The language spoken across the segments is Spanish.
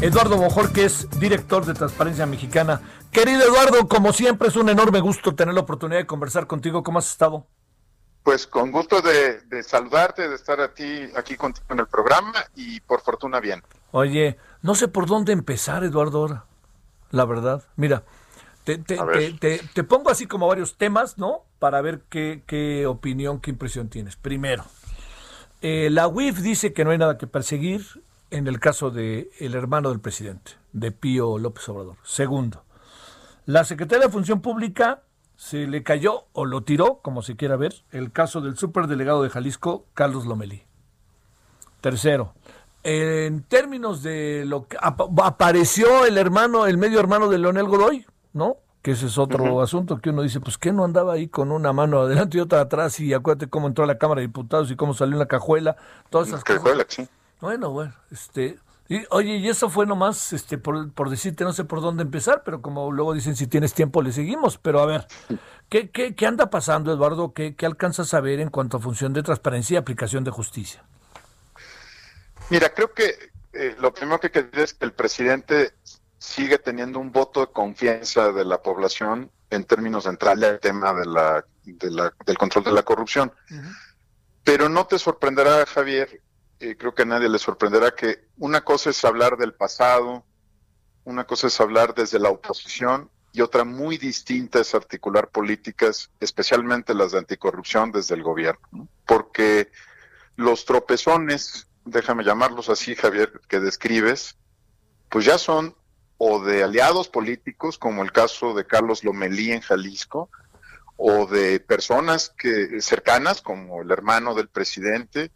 Eduardo Bojor, que es director de Transparencia Mexicana. Querido Eduardo, como siempre es un enorme gusto tener la oportunidad de conversar contigo. ¿Cómo has estado? Pues con gusto de, de saludarte, de estar a ti aquí contigo en el programa y por fortuna bien. Oye, no sé por dónde empezar, Eduardo, ahora. La verdad. Mira, te, te, te- te- te pongo así como varios temas, ¿no? Para ver qué, qué opinión, qué impresión tienes. Primero, eh, la UIF dice que no hay nada que perseguir en el caso de el hermano del presidente, de Pío López Obrador. Segundo, la Secretaría de Función Pública se le cayó o lo tiró, como se quiera ver, el caso del superdelegado de Jalisco, Carlos Lomelí. Tercero, en términos de lo que ap- apareció el hermano, el medio hermano de Leonel Godoy, ¿no? Que ese es otro asunto que uno dice, pues que no andaba ahí con una mano adelante y otra atrás y acuérdate cómo entró a la Cámara de Diputados y cómo salió en la cajuela, todas esas cosas. sí. Bueno, bueno, este, y, oye, y eso fue nomás, este, por, por decirte, no sé por dónde empezar, pero como luego dicen, si tienes tiempo le seguimos, pero a ver, ¿qué, qué, qué anda pasando, Eduardo? ¿Qué, ¿Qué alcanzas a ver en cuanto a función de transparencia y aplicación de justicia? Mira, creo que eh, lo primero que hay que decir es que el presidente sigue teniendo un voto de confianza de la población en términos de entrarle al tema de la, de la- del control de la corrupción. Pero no te sorprenderá, Javier, eh, creo que a nadie le sorprenderá que una cosa es hablar del pasado, una cosa es hablar desde la oposición y otra muy distinta es articular políticas, especialmente las de anticorrupción desde el gobierno. ¿no? Porque los tropezones, déjame llamarlos así, Javier, que describes, pues ya son o de aliados políticos, como el caso de Carlos Lomelí en Jalisco, o de personas que cercanas, como el hermano del presidente,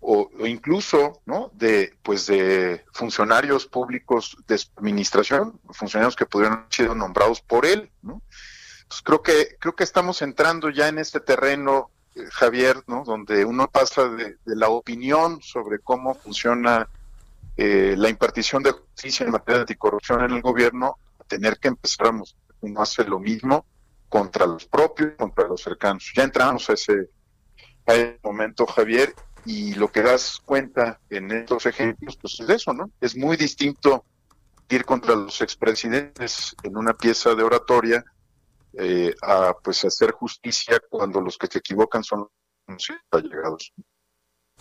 o, incluso, ¿no? De, pues, de funcionarios públicos de administración, funcionarios que pudieron haber sido nombrados por él, ¿no? Pues creo que creo que estamos entrando ya en este terreno eh, Javier, ¿no? Donde uno pasa de, la opinión sobre cómo funciona eh, la impartición de justicia en materia de anticorrupción en el gobierno, a tener que empezar a mostrar que uno hace lo mismo contra los propios, contra los cercanos. Ya entramos a ese, a ese momento, Javier, y lo que das cuenta en estos ejemplos, pues es eso, ¿no? Es muy distinto ir contra los expresidentes en una pieza de oratoria eh, a pues hacer justicia cuando los que se equivocan son los allegados.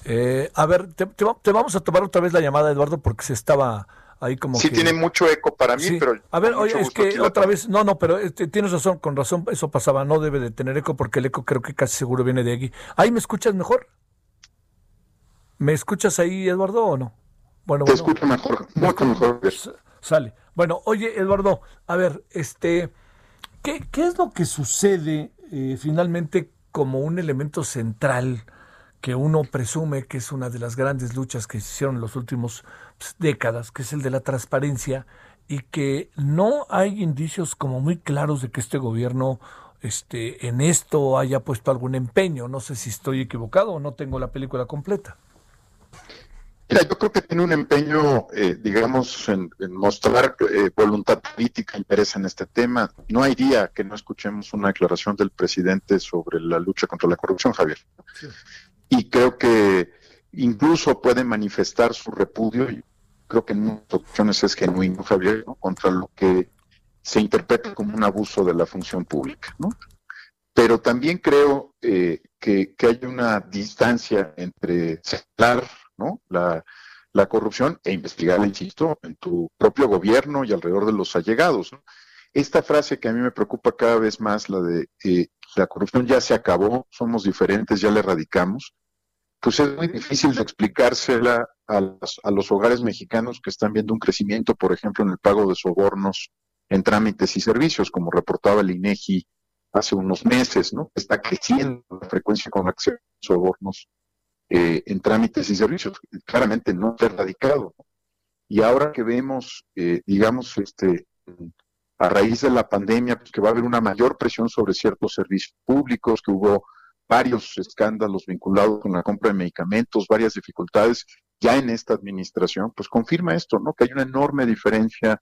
Eh, a ver, te, te va- te vamos a tomar otra vez la llamada, Eduardo, porque se estaba ahí como Sí que... tiene mucho eco para mí, Sí. pero a ver, oye, es que otra vez, no, no, pero este, tienes razón, con razón, eso pasaba, no debe de tener eco porque el eco creo que casi seguro viene de aquí. ¿Ahí me escuchas mejor? ¿Me escuchas ahí, Eduardo, o no? Bueno, Te bueno. escucho mejor, mucho mejor. Sale. Bueno, oye, Eduardo, a ver, este, ¿qué, qué es lo que sucede eh, finalmente como un elemento central que uno presume que es una de las grandes luchas que se hicieron en las últimas pues, décadas, que es el de la transparencia, y que no hay indicios como muy claros de que este gobierno este, en esto haya puesto algún empeño? No sé si estoy equivocado o no tengo la película completa. Mira, yo creo que tiene un empeño, eh, digamos, en, en mostrar eh, voluntad política, interés en este tema. No hay día que no escuchemos una declaración del presidente sobre la lucha contra la corrupción, Javier. Y creo que incluso puede manifestar su repudio, y creo que en muchas ocasiones es genuino, Javier, ¿no? contra lo que se interpreta como un abuso de la función pública, ¿no? Pero también creo eh, que, que hay una distancia entre señalar ¿no? la, corrupción e investigarla, insisto, en tu propio gobierno y alrededor de los allegados. Esta frase que a mí me preocupa cada vez más, la de eh, la corrupción ya se acabó, somos diferentes, ya la erradicamos, pues es muy difícil de explicársela a los, a hogares mexicanos que están viendo un crecimiento, por ejemplo, en el pago de sobornos en trámites y servicios, como reportaba el INEGI hace unos meses, ¿no? Está creciendo la frecuencia con que se sobornos eh, en trámites y servicios, claramente no erradicado. Y ahora que vemos, eh, digamos, este, a raíz de la pandemia, pues que va a haber una mayor presión sobre ciertos servicios públicos, que hubo varios escándalos vinculados con la compra de medicamentos, varias dificultades ya en esta administración, pues confirma esto, ¿no? Que hay una enorme diferencia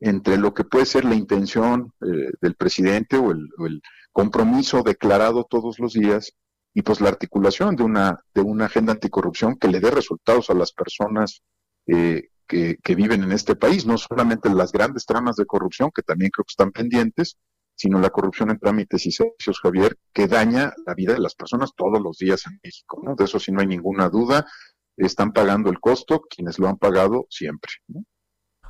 entre lo que puede ser la intención eh, del presidente o el, compromiso declarado todos los días y pues la articulación de una de una agenda anticorrupción que le dé resultados a las personas eh, que, que, viven en este país, no solamente las grandes tramas de corrupción que también creo que están pendientes, sino la corrupción en trámites y servicios, Javier, que daña la vida de las personas todos los días en México. De eso sí no hay ninguna duda. Están pagando el costo quienes lo han pagado siempre.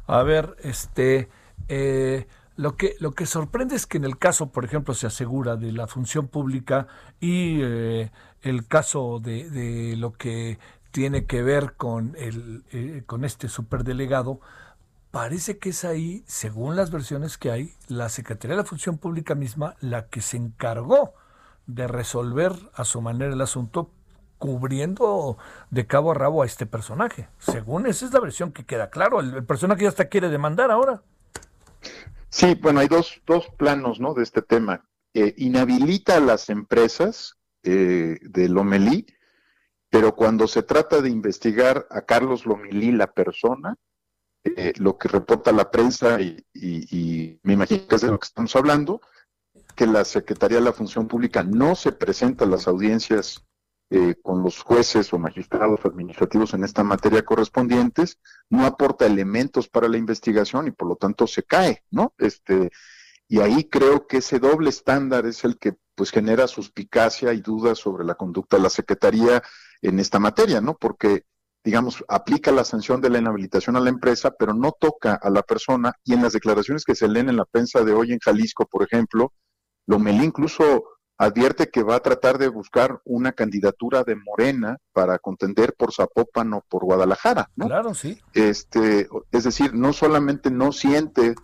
A ver, este, eh, lo que lo que sorprende es que en el caso, por ejemplo, se asegura de la función pública y eh, el caso de, de, lo que tiene que ver con el eh, con este superdelegado, parece que es ahí, según las versiones que hay, la Secretaría de la Función Pública misma la que se encargó de resolver a su manera el asunto cubriendo de cabo a rabo a este personaje. Según esa es la versión que queda claro, el, personaje ya hasta quiere demandar ahora. Sí, bueno, hay dos, dos planos ¿no? de este tema. Eh, inhabilita a las empresas eh, de Lomelí, pero cuando se trata de investigar a Carlos Lomelí, la persona, eh, lo que reporta la prensa y, me imagino que es de lo que estamos hablando, que la Secretaría de la Función Pública no se presenta a las audiencias eh, con los jueces o magistrados administrativos en esta materia correspondientes, no aporta elementos para la investigación y por lo tanto se cae, ¿no? Este, y ahí creo que ese doble estándar es el que pues genera suspicacia y dudas sobre la conducta de la Secretaría en esta materia, ¿no? Porque digamos, aplica la sanción de la inhabilitación a la empresa, pero no toca a la persona. Y en las declaraciones que se leen en la prensa de hoy en Jalisco, por ejemplo, Lomelí incluso advierte que va a tratar de buscar una candidatura de Morena para contender por Zapopan o por Guadalajara, ¿no? Claro, sí. Este, es decir, no solamente no siente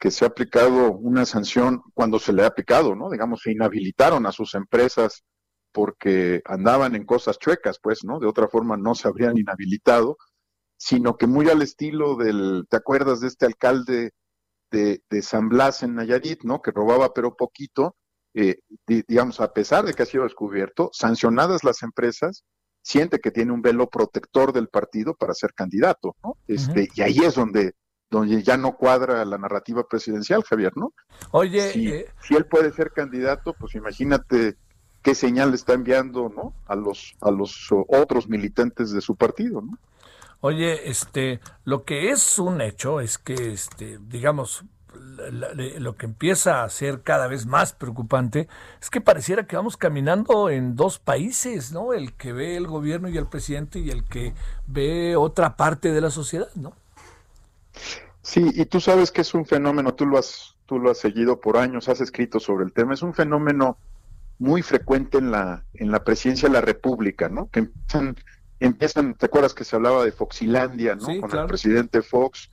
que se ha aplicado una sanción cuando se le ha aplicado, ¿no? Digamos, se inhabilitaron a sus empresas porque andaban en cosas chuecas, pues, ¿no? De otra forma no se habrían inhabilitado, sino que muy al estilo del, ¿te acuerdas de este alcalde de, de San Blas en Nayarit, ¿no? Que robaba pero poquito, eh, digamos, a pesar de que ha sido descubierto, sancionadas las empresas, siente que tiene un velo protector del partido para ser candidato, ¿no? Este, Y ahí es donde, donde ya no cuadra la narrativa presidencial, Javier, ¿no? Oye, si, eh, si él puede ser candidato, pues imagínate qué señal está enviando ¿no? a los a los otros militantes de su partido ¿no? oye este lo que es un hecho es que este digamos lo que empieza a ser cada vez más preocupante es que pareciera que vamos caminando en dos países, ¿no? El que ve el gobierno y el presidente y el que ve otra parte de la sociedad, ¿no? Sí, y tú sabes que es un fenómeno, tú lo has tú lo has seguido por años, has escrito sobre el tema, es un fenómeno muy frecuente en la, en la presidencia de la República, ¿no? Que empiezan, empiezan ¿te acuerdas que se hablaba de Foxilandia, ¿no? con el presidente Fox,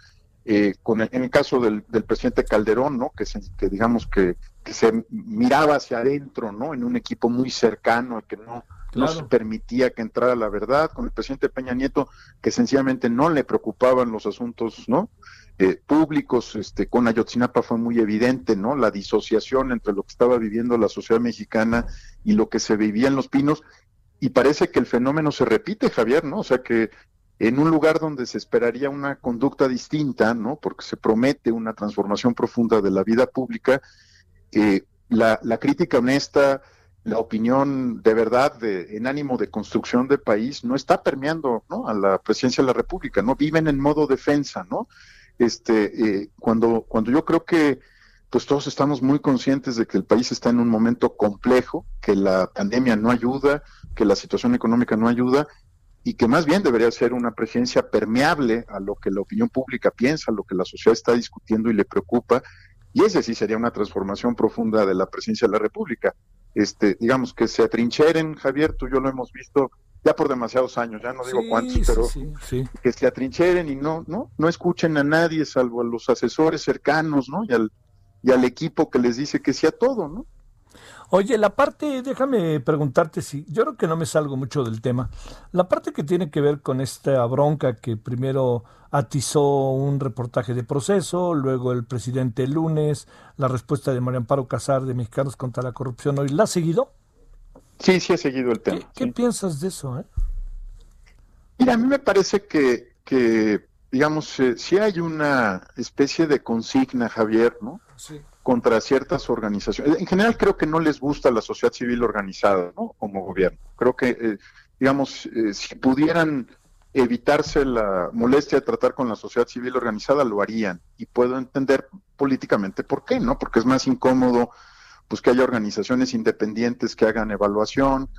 eh, con el, en el caso del, del, presidente Calderón, ¿no? Que, se, que digamos que, que, se miraba hacia adentro, ¿no? En un equipo muy cercano, que no, no se permitía que entrara la verdad, con el presidente Peña Nieto, que sencillamente no le preocupaban los asuntos, ¿no? Eh, públicos, este, con Ayotzinapa fue muy evidente, ¿no? La disociación entre lo que estaba viviendo la sociedad mexicana y lo que se vivía en Los Pinos, y parece que el fenómeno se repite, Javier, ¿no? O sea que en un lugar donde se esperaría una conducta distinta, ¿no? Porque se promete una transformación profunda de la vida pública, la, crítica honesta, la opinión de verdad de, en ánimo de construcción de país no está permeando a la presidencia de la República, no viven en modo defensa, ¿no? este, eh, cuando, cuando yo creo que pues todos estamos muy conscientes de que el país está en un momento complejo, que la pandemia no ayuda, que la situación económica no ayuda y que más bien debería ser una presidencia permeable a lo que la opinión pública piensa, a lo que la sociedad está discutiendo y le preocupa. Y ese sí sería una transformación profunda de la presidencia de la República. Este, digamos que se atrincheren, Javier, tú y yo lo hemos visto ya por demasiados años, ya no digo cuántos, pero que se atrincheren y no, no, no escuchen a nadie salvo a los asesores cercanos, ¿no? Y al, y al equipo que les dice que sí a todo, ¿no? Oye, la parte, déjame preguntarte si, yo creo que no me salgo mucho del tema. La parte que tiene que ver con esta bronca que primero atizó un reportaje de proceso, luego el presidente el lunes, la respuesta de María Amparo Casar de Mexicanos contra la Corrupción hoy, ¿la ha seguido? Sí, sí he seguido el tema. ¿Qué, piensas de eso? Eh? Mira, a mí me parece que, que digamos, eh, si hay una especie de consigna, Javier, ¿no? Sí contra ciertas organizaciones. En general creo que no les gusta la sociedad civil organizada ¿no? como gobierno. Creo que, eh, digamos, eh, si pudieran evitarse la molestia de tratar con la sociedad civil organizada, lo harían. Y puedo entender políticamente por qué, ¿no? Porque es más incómodo pues que haya organizaciones independientes que hagan evaluación,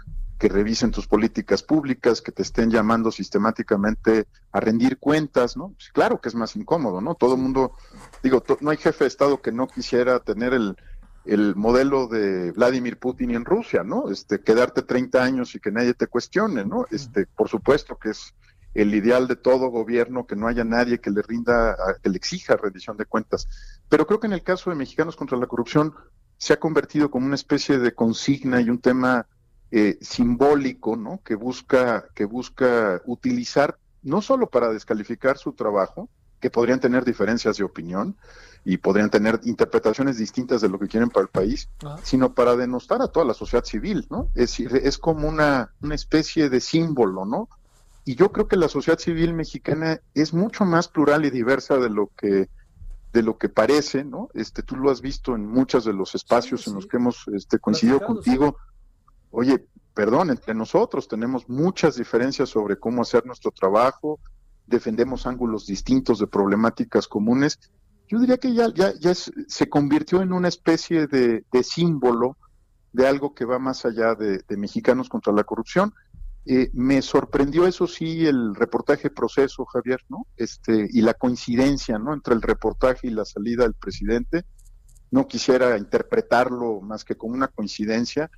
que revisen tus políticas públicas, que te estén llamando sistemáticamente a rendir cuentas, ¿no? Pues claro que es más incómodo, ¿no? Todo el mundo, digo, no hay jefe de Estado que no quisiera tener el, el modelo de Vladimir Putin en Rusia, ¿no? Este, quedarte 30 años y que nadie te cuestione, ¿no? Este, por supuesto que es el ideal de todo gobierno que no haya nadie que le rinda, que le exija rendición de cuentas. Pero creo que en el caso de Mexicanos contra la Corrupción se ha convertido como una especie de consigna y un tema eh, simbólico, ¿no? Que busca, que busca utilizar no solo para descalificar su trabajo, que podrían tener diferencias de opinión y podrían tener interpretaciones distintas de lo que quieren para el país, sino para denostar a toda la sociedad civil, ¿no? Es decir, es como una, una especie de símbolo, ¿no? Y yo creo que la sociedad civil mexicana es mucho más plural y diversa de lo que de lo que parece, ¿no? Este, tú lo has visto en muchos de los espacios en los que hemos este, coincidido contigo oye, perdón, entre nosotros tenemos muchas diferencias sobre cómo hacer nuestro trabajo, defendemos ángulos distintos de problemáticas comunes. Yo diría que ya, ya, ya se convirtió en una especie de, símbolo de algo que va más allá de, mexicanos contra la corrupción. Eh, me sorprendió eso sí el reportaje proceso, Javier, ¿no? Este, y la coincidencia, ¿no? Entre el reportaje y la salida del presidente. No quisiera interpretarlo más que como una coincidencia,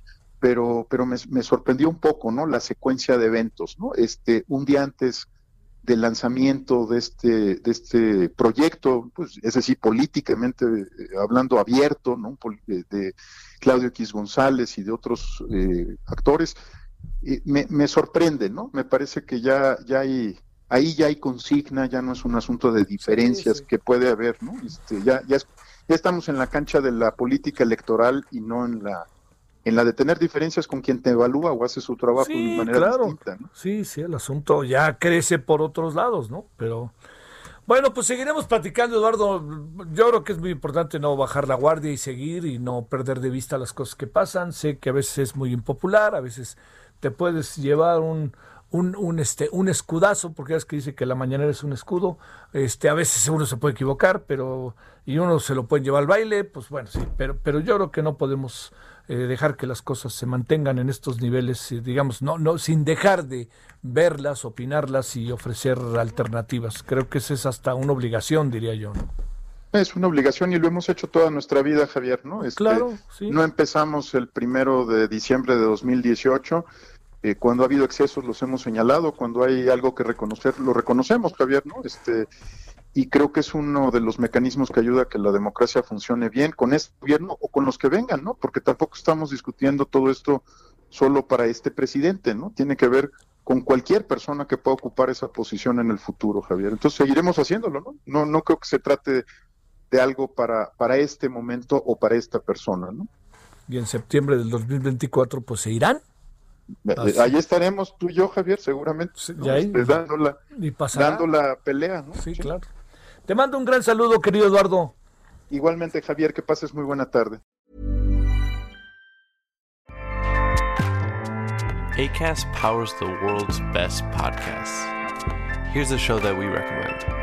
pero, pero me, sorprendió un poco, ¿no? La secuencia de eventos, ¿no? Este, un día antes del lanzamiento de este, de este proyecto, pues, es decir, políticamente eh, hablando abierto, ¿no? De, Claudio X González y de otros eh, actores, me, me, sorprende, ¿no? Me parece que ya, ya hay, ahí ya hay consigna, ya no es un asunto de diferencias que puede haber, ¿no? Este, ya, ya, ya estamos en la cancha de la política electoral y no en la en la de tener diferencias con quien te evalúa o hace su trabajo de manera distinta. ¿no? Sí, sí, el asunto ya crece por otros lados, ¿no? Pero bueno, pues seguiremos platicando, Eduardo. Yo creo que es muy importante no bajar la guardia y seguir y no perder de vista las cosas que pasan. Sé que a veces es muy impopular, a veces te puedes llevar un, un, un, este, un escudazo, porque es que dice que la mañanera es un escudo. Este, a veces uno se puede equivocar, pero y uno se lo puede llevar al baile, pues bueno, sí, pero, pero yo creo que no podemos eh, dejar que las cosas se mantengan en estos niveles, eh, digamos, no, no, sin dejar de verlas, opinarlas y ofrecer alternativas. Creo que esa es hasta una obligación, diría yo. Es una obligación y lo hemos hecho toda nuestra vida, Javier, ¿no? Este, claro, sí. No empezamos el primero de diciembre de 2018. Eh, cuando ha habido excesos los hemos señalado, cuando hay algo que reconocer, lo reconocemos, Javier, ¿no? Este, y creo que es uno de los mecanismos que ayuda a que la democracia funcione bien con este gobierno o con los que vengan, ¿no? Porque tampoco estamos discutiendo todo esto solo para este presidente, ¿no? Tiene que ver con cualquier persona que pueda ocupar esa posición en el futuro, Javier. Entonces seguiremos haciéndolo, ¿no? No, no creo que se trate de algo para, para este momento o para esta persona, ¿no? Y en septiembre del 2024, pues se irán. Eh, ahí estaremos tú y yo, Javier, seguramente. Este, dando, la, dando la pelea, ¿no? sí, claro. Te mando un gran saludo, querido Eduardo. Igualmente, Javier, que pases muy buena tarde. ACAST powers the world's best podcasts. Here's a show that we recommend.